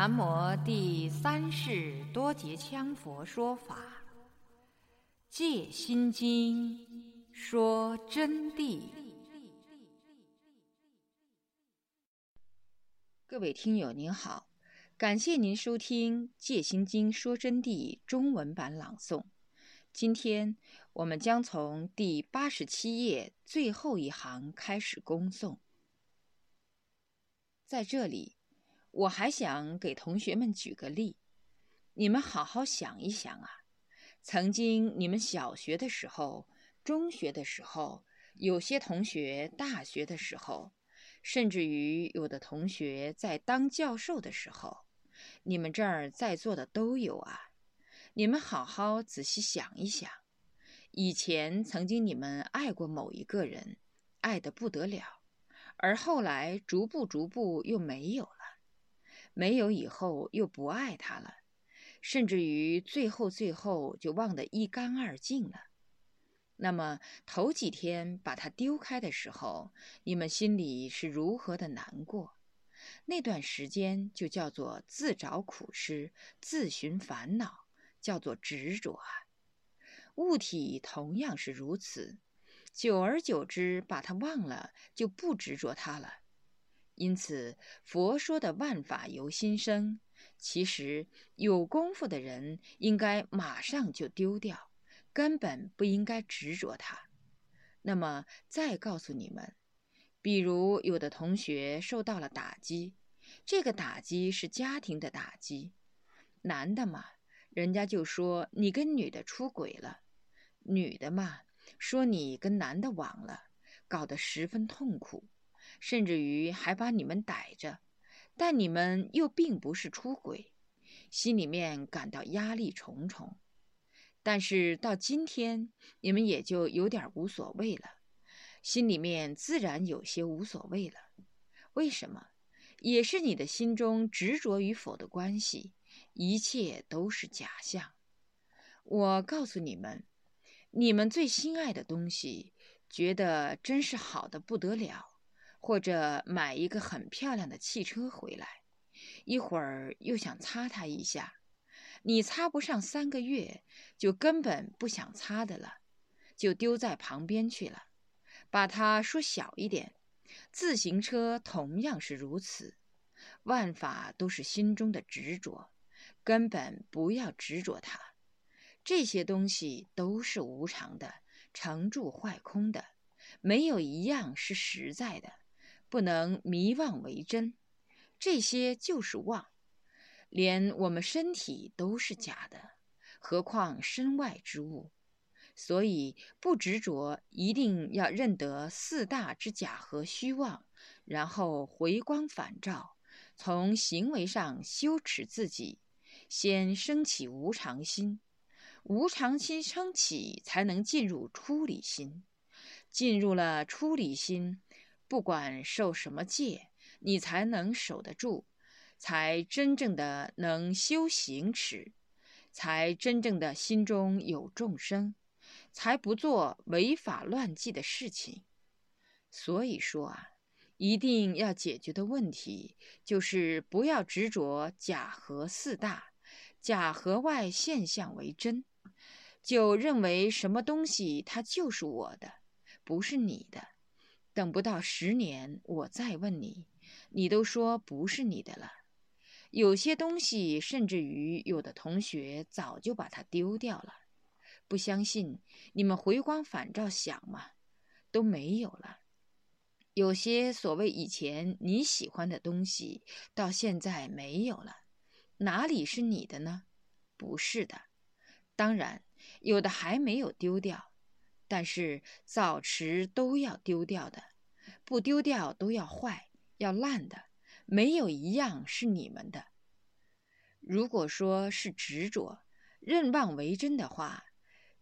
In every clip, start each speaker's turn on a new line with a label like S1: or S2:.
S1: 南无第三世多杰羌佛说法，《戒心经》说真谛。各位听友您好，感谢您收听《戒心经》说真谛中文版朗诵。今天我们将从第八十七页最后一行开始恭诵。在这里，我还想给同学们举个例，你们好好想一想啊。曾经你们小学的时候、中学的时候，有些同学大学的时候，甚至于有的同学在当教授的时候，你们这儿在座的都有啊。你们好好仔细想一想，以前曾经你们爱过某一个人，爱得不得了。而后来，逐步逐步又没有了，没有以后又不爱他了，甚至于最后最后就忘得一干二净了。那么头几天把他丢开的时候，你们心里是如何的难过？那段时间就叫做自找苦吃、自寻烦恼，叫做执着啊。物体同样是如此。久而久之，把它忘了，就不执着它了。因此，佛说的万法由心生，其实有功夫的人应该马上就丢掉，根本不应该执着它。那么，再告诉你们，比如有的同学受到了打击，这个打击是家庭的打击，男的嘛，人家就说你跟女的出轨了；女的嘛。说你跟男的网了，搞得十分痛苦，甚至于还把你们逮着，但你们又并不是出轨，心里面感到压力重重。但是到今天，你们也就有点无所谓了，心里面自然有些无所谓了。为什么？也是你的心中执着与否的关系，一切都是假象。我告诉你们。你们最心爱的东西，觉得真是好的不得了，或者买一个很漂亮的汽车回来，一会儿又想擦它一下，你擦不上三个月，就根本不想擦的了，就丢在旁边去了，把它说小一点。自行车同样是如此，万法都是心中的执着，根本不要执着它。这些东西都是无常的，成住坏空的，没有一样是实在的，不能迷妄为真。这些就是妄，连我们身体都是假的，何况身外之物？所以不执着，一定要认得四大之假和虚妄，然后回光返照，从行为上修持自己，先升起无常心。无常心升起，才能进入出离心。进入了出离心，不管受什么戒，你才能守得住，才真正的能修行持，才真正的心中有众生，才不做违法乱纪的事情。所以说啊，一定要解决的问题，就是不要执着假和四大，假和外现象为真。就认为什么东西它就是我的，不是你的。等不到十年，我再问你，你都说不是你的了。有些东西，甚至于有的同学早就把它丢掉了。不相信，你们回光返照想嘛，都没有了。有些所谓以前你喜欢的东西，到现在没有了，哪里是你的呢？不是的，当然。有的还没有丢掉，但是早迟都要丢掉的，不丢掉都要坏、要烂的，没有一样是你们的。如果说是执着、认妄为真的话，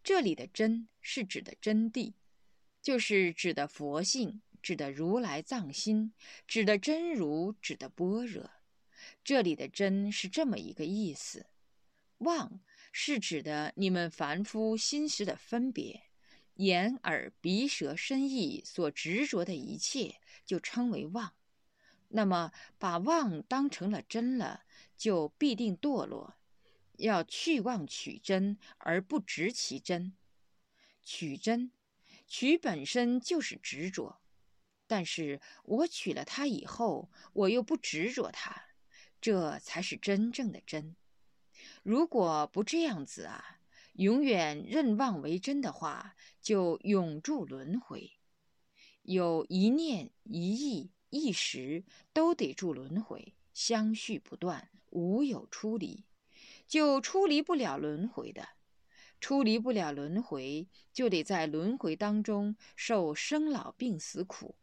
S1: 这里的“真”是指的真谛，就是指的佛性，指的如来藏心，指的真如，指的般若。这里的“真”是这么一个意思，妄。是指的你们凡夫心识的分别，眼耳鼻舌身意所执着的一切，就称为妄。那么把妄当成了真了，就必定堕落。要去妄取真，而不执其真。取真，取本身就是执着。但是我取了它以后，我又不执着它，这才是真正的真。如果不这样子啊，永远认妄为真的话，就永住轮回。有一念、一意、一时，都得住轮回，相续不断，无有出离，就出离不了轮回的。出离不了轮回，就得在轮回当中受生老病死苦。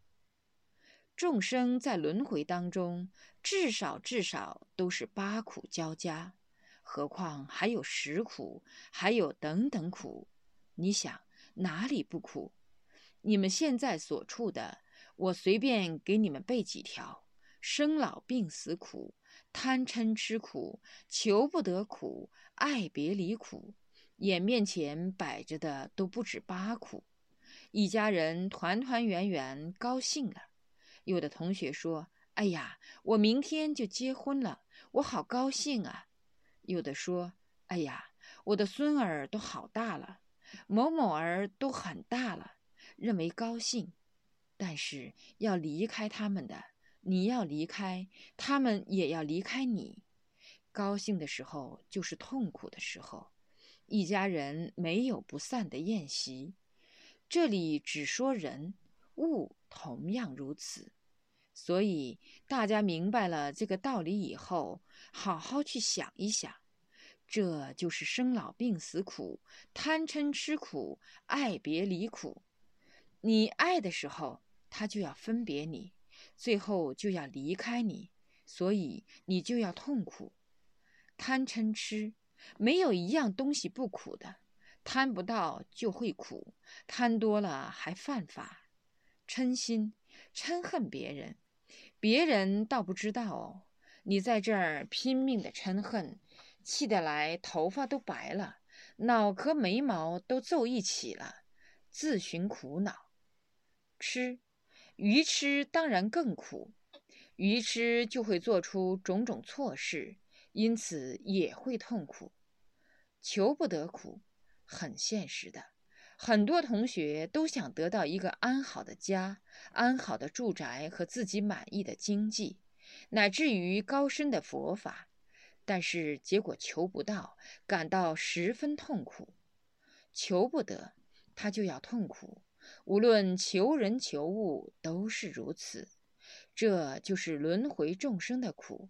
S1: 众生在轮回当中，至少至少都是八苦交加，何况还有食苦，还有等等苦。你想哪里不苦？你们现在所处的，我随便给你们背几条：生老病死苦、贪嗔痴苦、求不得苦、爱别离苦，眼面前摆着的都不止八苦。一家人团团圆圆，高兴了。有的同学说：“哎呀，我明天就结婚了，我好高兴啊！”有的说：“哎呀，我的孙儿都好大了，某某儿都很大了，认为高兴。但是要离开他们的，你要离开，他们也要离开你。高兴的时候就是痛苦的时候，一家人没有不散的宴席。这里只说人物，同样如此。”所以大家明白了这个道理以后，好好去想一想，这就是生老病死苦、贪嗔痴苦、爱别离苦。你爱的时候，他就要分别你，最后就要离开你，所以你就要痛苦。贪嗔痴，没有一样东西不苦的，贪不到就会苦，贪多了还犯法。嗔心，嗔恨别人。别人倒不知道，你在这儿拼命的嗔恨，气得来头发都白了，脑壳眉毛都皱一起了，自寻苦恼。吃，愚痴当然更苦，愚痴就会做出种种错事，因此也会痛苦。求不得苦，很现实的。很多同学都想得到一个安好的家、安好的住宅和自己满意的经济，乃至于高深的佛法，但是结果求不到，感到十分痛苦。求不得，他就要痛苦。无论求人求物都是如此，这就是轮回众生的苦。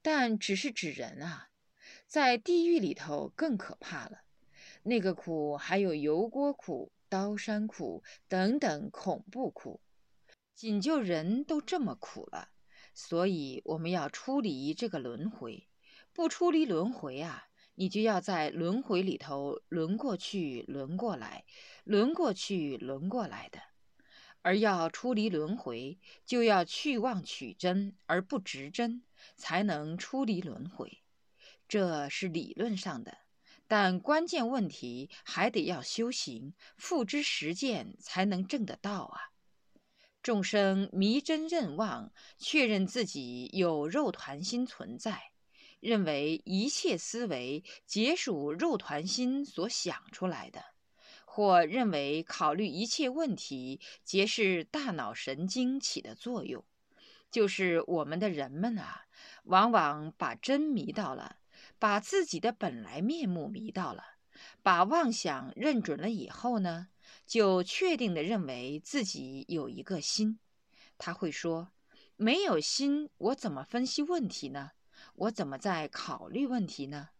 S1: 但只是指人啊，在地狱里头更可怕了。那个苦还有油锅苦、刀山苦等等恐怖苦，仅就人都这么苦了，所以我们要出离这个轮回。不出离轮回啊，你就要在轮回里头轮过去、轮过来、轮过去、轮过来的。而要出离轮回，就要去妄取真而不执真，才能出离轮回。这是理论上的。但关键问题还得要修行，付之实践，才能证得到啊！众生迷真认妄，确认自己有肉团心存在，认为一切思维皆属肉团心所想出来的，或认为考虑一切问题皆是大脑神经起的作用，就是我们的人们啊，往往把真迷到了。把自己的本来面目迷到了，把妄想认准了以后呢，就确定的认为自己有一个心。他会说：“没有心，我怎么分析问题呢？我怎么在考虑问题呢？”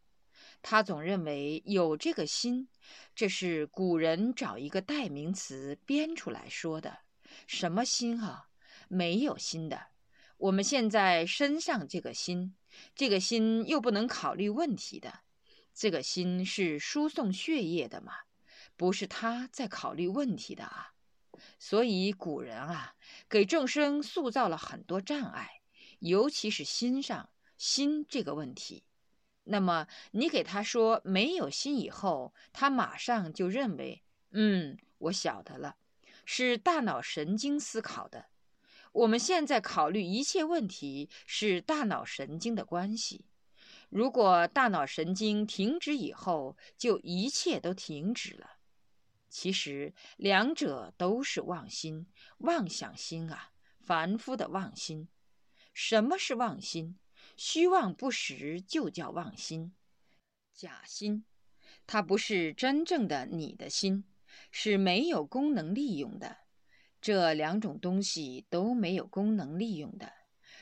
S1: 他总认为有这个心，这是古人找一个代名词编出来说的。什么心啊？没有心的。我们现在身上这个心。这个心又不能考虑问题的，这个心是输送血液的嘛，不是他在考虑问题的啊。所以古人啊，给众生塑造了很多障碍，尤其是心上心这个问题。那么你给他说没有心以后，他马上就认为，嗯，我晓得了，是大脑神经思考的。我们现在考虑一切问题是大脑神经的关系，如果大脑神经停止以后，就一切都停止了。其实两者都是妄心、妄想心啊，凡夫的妄心。什么是妄心？虚妄不实就叫妄心，假心，它不是真正的你的心，是没有功能利用的。这两种东西都没有功能利用的。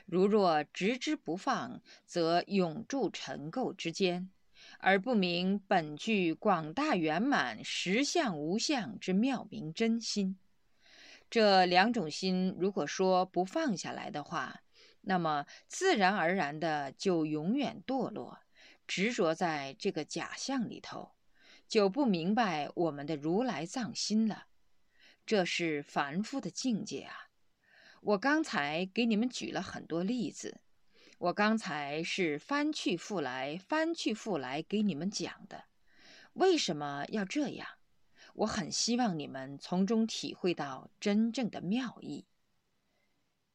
S1: 如若执之不放，则永住尘垢之间，而不明本具广大圆满、实相无相之妙明真心。这两种心，如果说不放下来的话，那么自然而然的就永远堕落，执着在这个假象里头，就不明白我们的如来藏心了。这是凡夫的境界啊！我刚才给你们举了很多例子，我刚才是翻去覆来、翻去覆来给你们讲的。为什么要这样？我很希望你们从中体会到真正的妙意。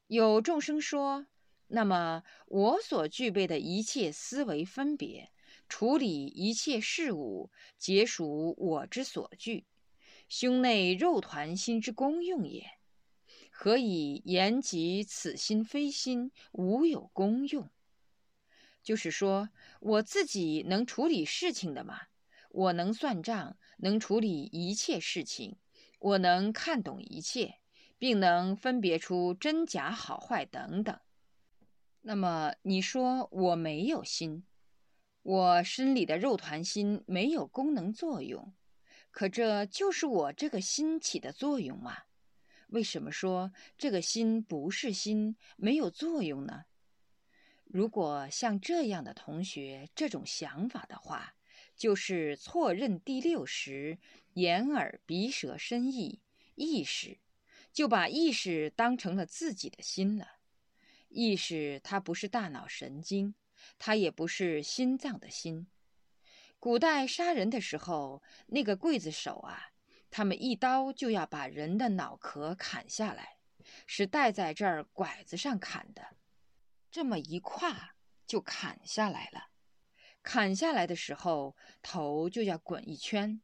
S1: 有众生说。那么，我所具备的一切思维分别、处理一切事物，皆属我之所具，胸内肉团心之功用也。何以言及此心非心，无有功用？就是说，我自己能处理事情的嘛？我能算账，能处理一切事情，我能看懂一切，并能分别出真假好坏等等。那么你说我没有心，我身里的肉团心没有功能作用，可这就是我这个心起的作用吗？为什么说这个心不是心，没有作用呢？如果像这样的同学这种想法的话，就是错认第六识眼耳鼻舌身意意识，就把意识当成了自己的心了。意识它不是大脑神经，它也不是心脏的心。古代杀人的时候，那个刽子手啊，他们一刀就要把人的脑壳砍下来，是戴在这儿拐子上砍的，这么一跨就砍下来了。砍下来的时候，头就要滚一圈。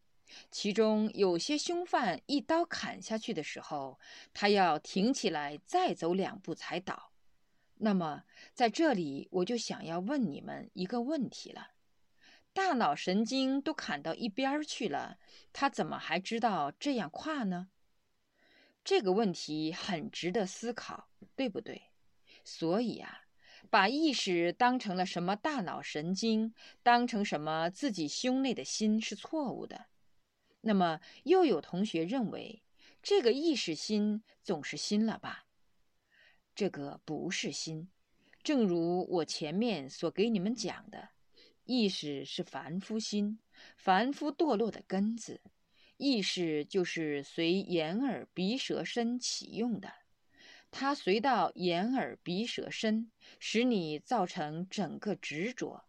S1: 其中有些凶犯一刀砍下去的时候，他要挺起来再走两步才倒。那么，在这里我就想要问你们一个问题了：大脑神经都砍到一边去了，他怎么还知道这样跨呢？这个问题很值得思考，对不对？所以啊，把意识当成了什么大脑神经，当成什么自己胸内的心是错误的。那么，又有同学认为，这个意识心总是心了吧？这个不是心，正如我前面所给你们讲的，意识是凡夫心，凡夫堕落的根子。意识就是随眼耳鼻舌身起用的，它随到眼耳鼻舌身，使你造成整个执着，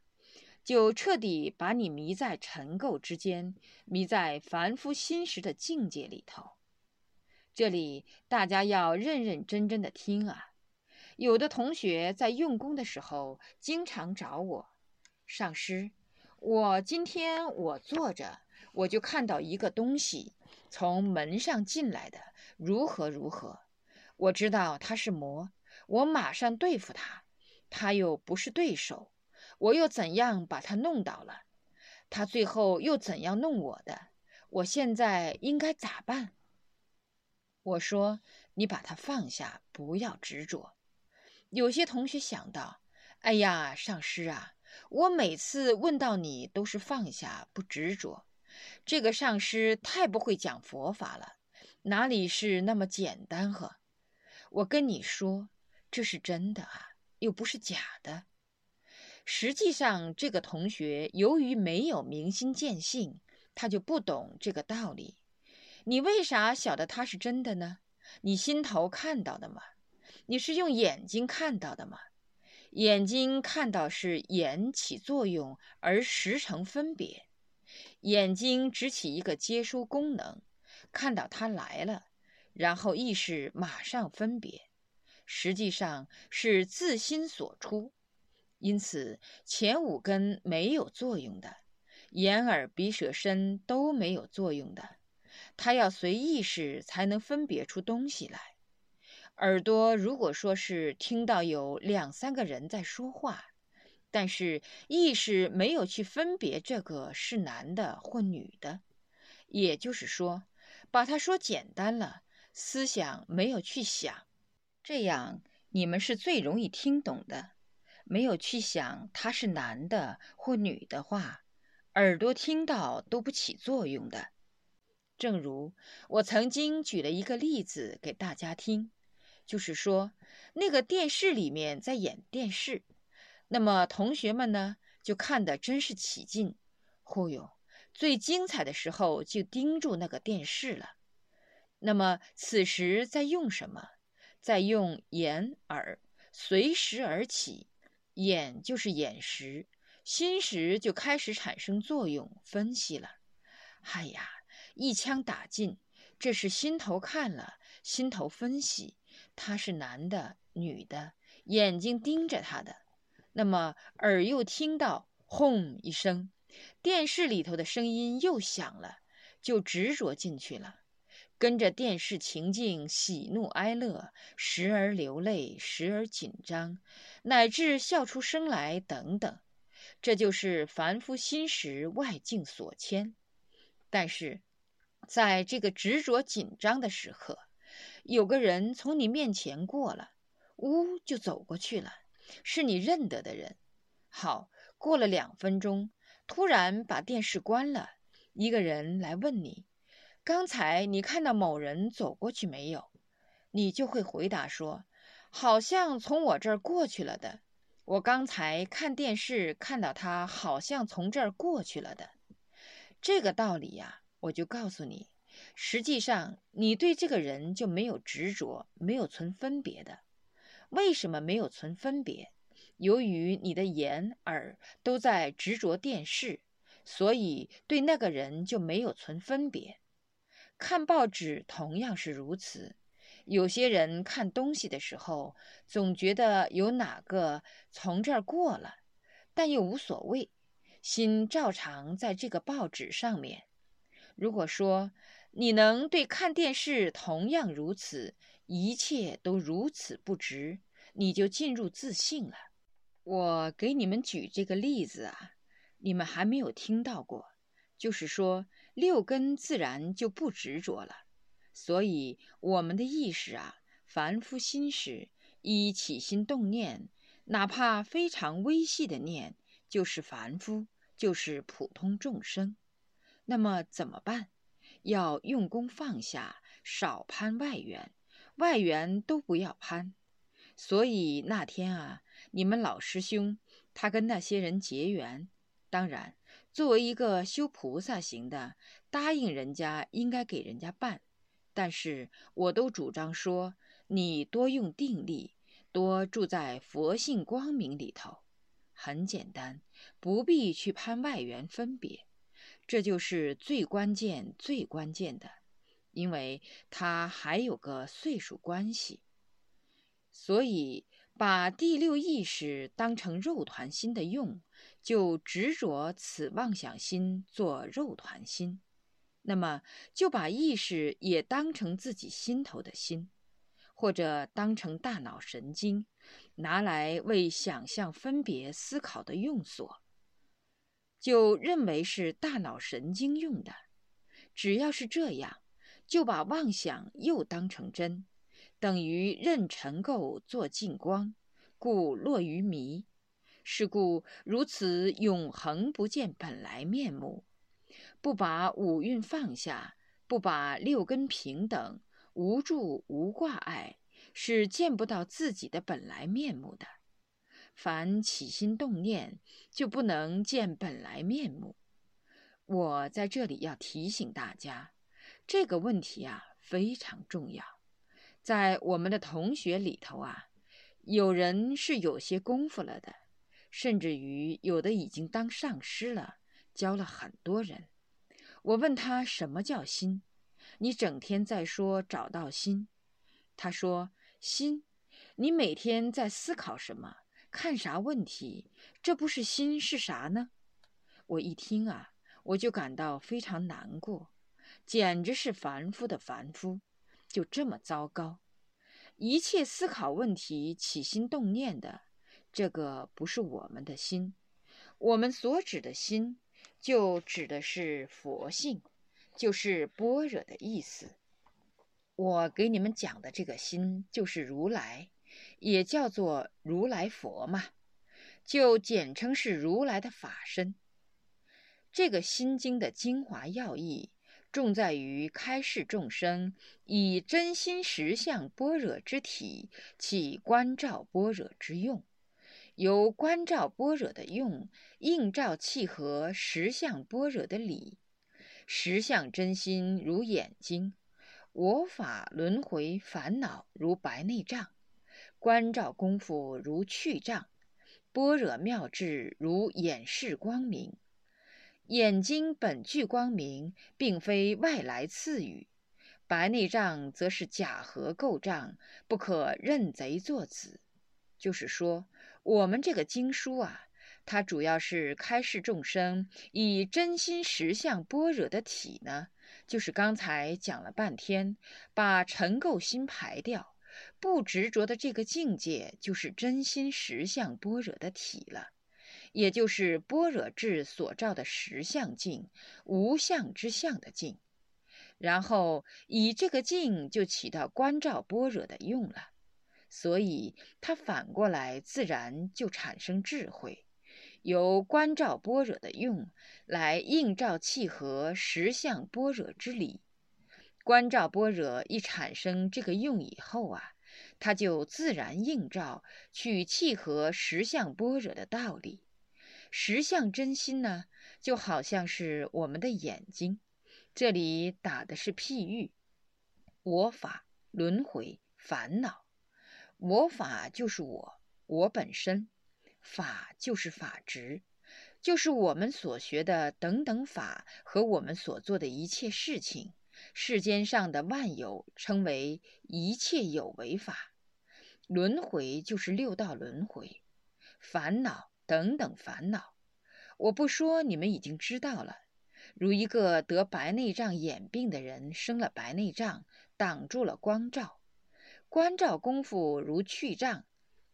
S1: 就彻底把你迷在尘垢之间，迷在凡夫心识的境界里头。这里大家要认认真真的听啊！有的同学在用功的时候，经常找我，上师，我今天我坐着，我就看到一个东西从门上进来的，如何如何，我知道他是魔，我马上对付他，他又不是对手，我又怎样把他弄倒了？他最后又怎样弄我的？我现在应该咋办？我说，你把它放下，不要执着。有些同学想到：“哎呀，上师啊，我每次问到你都是放下不执着，这个上师太不会讲佛法了，哪里是那么简单呵？”我跟你说，这是真的啊，又不是假的。实际上，这个同学由于没有明心见性，他就不懂这个道理。你为啥晓得他是真的呢？你心头看到的吗？你是用眼睛看到的吗？眼睛看到是眼起作用而时成分别，眼睛只起一个接收功能，看到它来了，然后意识马上分别，实际上是自心所出。因此前五根没有作用的，眼耳鼻舌身都没有作用的，它要随意识才能分别出东西来。耳朵如果说是听到有两三个人在说话，但是意识没有去分别这个是男的或女的，也就是说，把它说简单了，思想没有去想，这样你们是最容易听懂的。没有去想他是男的或女的话，耳朵听到都不起作用的。正如我曾经举了一个例子给大家听。就是说，那个电视里面在演电视，那么同学们呢就看得真是起劲。忽悠，最精彩的时候就盯住那个电视了。那么此时在用什么？在用眼耳，随时而起。眼就是眼识，心识就开始产生作用，分析了。哎呀，一枪打尽，这是心头看了，心头分析。他是男的、女的，眼睛盯着他的，那么耳又听到“轰”一声，电视里头的声音又响了，就执着进去了，跟着电视情境喜怒哀乐，时而流泪，时而紧张，乃至笑出声来等等，这就是凡夫心识外境所牵。但是，在这个执着紧张的时刻。有个人从你面前过了，呜就走过去了，是你认得的人。好，过了两分钟，突然把电视关了，一个人来问你：“刚才你看到某人走过去没有？”你就会回答说：“好像从我这儿过去了的。我刚才看电视看到他，好像从这儿过去了的。”这个道理呀，我就告诉你。实际上，你对这个人就没有执着，没有存分别的。为什么没有存分别？由于你的眼耳都在执着电视，所以对那个人就没有存分别。看报纸同样是如此。有些人看东西的时候，总觉得有哪个从这儿过了，但又无所谓，心照常在这个报纸上面。如果说，你能对看电视同样如此，一切都如此不值，你就进入自信了。我给你们举这个例子啊，你们还没有听到过，就是说六根自然就不执着了。所以我们的意识啊，凡夫心识一起心动念，哪怕非常微细的念，就是凡夫，就是普通众生。那么怎么办？要用功放下，少攀外缘，外缘都不要攀。所以那天啊，你们老师兄他跟那些人结缘，当然作为一个修菩萨行的，答应人家应该给人家办。但是我都主张说，你多用定力，多住在佛性光明里头，很简单，不必去攀外缘分别。这就是最关键、最关键的，因为它还有个岁数关系。所以，把第六意识当成肉团心的用，就执着此妄想心做肉团心，那么就把意识也当成自己心头的心，或者当成大脑神经，拿来为想象、分别、思考的用所。就认为是大脑神经用的，只要是这样，就把妄想又当成真，等于任尘垢作净光，故落于迷。是故如此永恒不见本来面目，不把五蕴放下，不把六根平等，无住无挂碍，是见不到自己的本来面目的。凡起心动念，就不能见本来面目。我在这里要提醒大家，这个问题啊非常重要。在我们的同学里头啊，有人是有些功夫了的，甚至于有的已经当上师了，教了很多人。我问他什么叫心，你整天在说找到心。他说心，你每天在思考什么？看啥问题？这不是心是啥呢？我一听啊，我就感到非常难过，简直是凡夫的凡夫，就这么糟糕。一切思考问题、起心动念的，这个不是我们的心。我们所指的心，就指的是佛性，就是般若的意思。我给你们讲的这个心，就是如来，也叫做如来佛嘛，就简称是如来的法身。这个心经的精华要义，重在于开示众生以真心实相般若之体，起观照般若之用。由观照般若的用，映照契合实相般若的理。实相真心如眼睛，我法轮回烦恼如白内障，观照功夫如去障，般若妙智如眼视光明。眼睛本具光明，并非外来赐予；白内障则是假合构障，不可认贼作子。就是说。我们这个经书啊，它主要是开示众生以真心实相般若的体呢，就是刚才讲了半天，把尘垢心排掉，不执着的这个境界，就是真心实相般若的体了，也就是般若智所照的实相境，无相之相的境，然后以这个境就起到观照般若的用了。所以，它反过来自然就产生智慧，由观照般若的用来映照契合实相般若之理。观照般若一产生这个用以后啊，它就自然映照去契合实相般若的道理。实相真心呢，就好像是我们的眼睛，这里打的是譬喻，我法轮回烦恼。我法就是我，我本身；法就是法执，就是我们所学的等等法和我们所做的一切事情。世间上的万有称为一切有为法。轮回就是六道轮回，烦恼等等烦恼。我不说，你们已经知道了。如一个得白内障眼病的人生了白内障，挡住了光照。观照功夫如去障，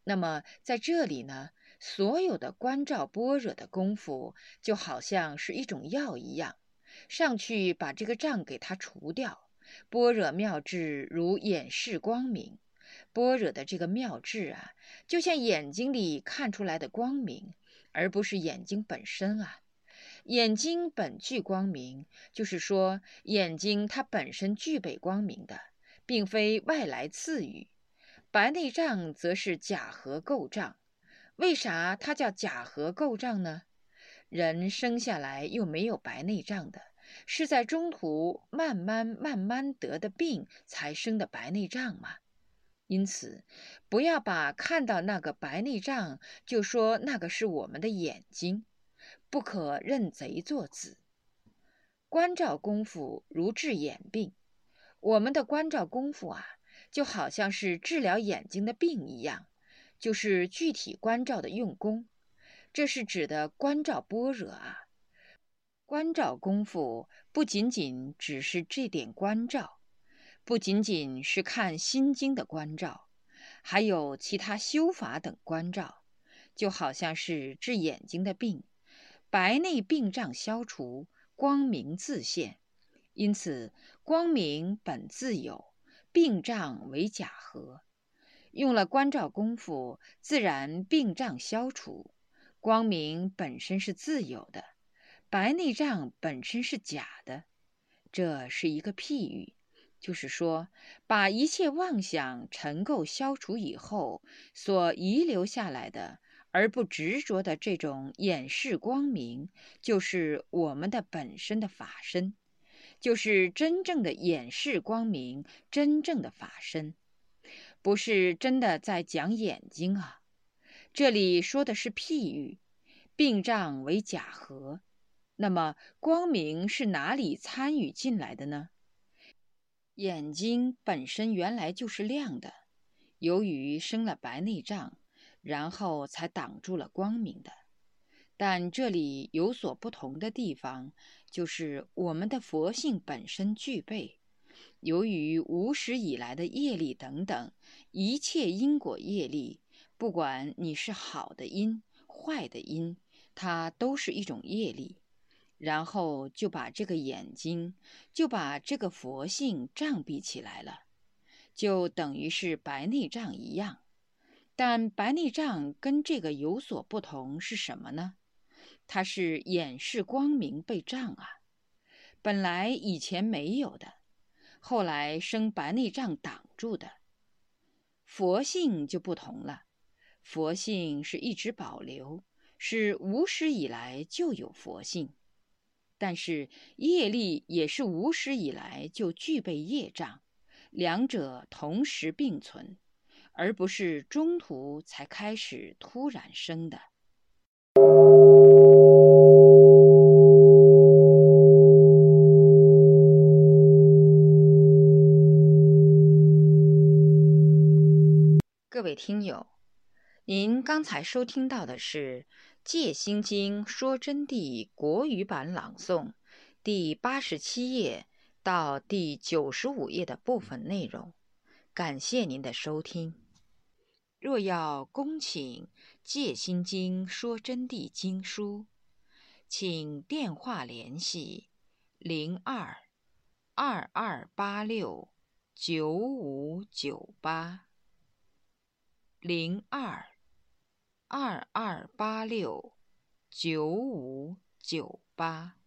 S1: 那么在这里呢，所有的观照般若的功夫就好像是一种药一样，上去把这个障给它除掉。般若妙智如眼视光明，般若的这个妙智啊，就像眼睛里看出来的光明，而不是眼睛本身啊。眼睛本具光明，就是说眼睛它本身具备光明的。并非外来赐予，白内障则是假合构障。为啥它叫假合构障呢？人生下来又没有白内障的，是在中途慢慢慢慢得的病才生的白内障吗。因此，不要把看到那个白内障就说那个是我们的眼睛，不可认贼作子。关照功夫如治眼病。我们的关照功夫啊，就好像是治疗眼睛的病一样，就是具体关照的用功。这是指的关照般若啊。观照功夫不仅仅只是这点观照，不仅仅是看心经的观照，还有其他修法等观照，就好像是治眼睛的病，白内病障消除，光明自现。因此，光明本自有，病障为假合。用了观照功夫，自然病障消除。光明本身是自有的，白内障本身是假的。这是一个譬喻，就是说，把一切妄想尘垢消除以后，所遗留下来的而不执着的这种眼视光明，就是我们的本身的法身。就是真正的眼视光明，真正的法身，不是真的在讲眼睛啊。这里说的是譬喻，病障为假合。那么光明是哪里参与进来的呢？眼睛本身原来就是亮的，由于生了白内障，然后才挡住了光明的。但这里有所不同的地方，就是我们的佛性本身具备。由于无始以来的业力等等一切因果业力，不管你是好的因、坏的因，它都是一种业力。然后就把这个眼睛，就把这个佛性障蔽起来了，就等于是白内障一样。但白内障跟这个有所不同是什么呢？它是眼视光明被障啊，本来以前没有的。后来生白内障挡住的，佛性就不同了。佛性是一直保留，是无始以来就有佛性，但是业力也是无始以来就具备业障，两者同时并存，而不是中途才开始突然生的。各位听友，您刚才收听到的是《戒心经说真谛》国语版朗诵，第八十七页到第九十五页的部分内容。感谢您的收听。若要恭请《戒心经说真谛》经书，请电话联系零二二二八六九五九八。零二二二八六九五九八。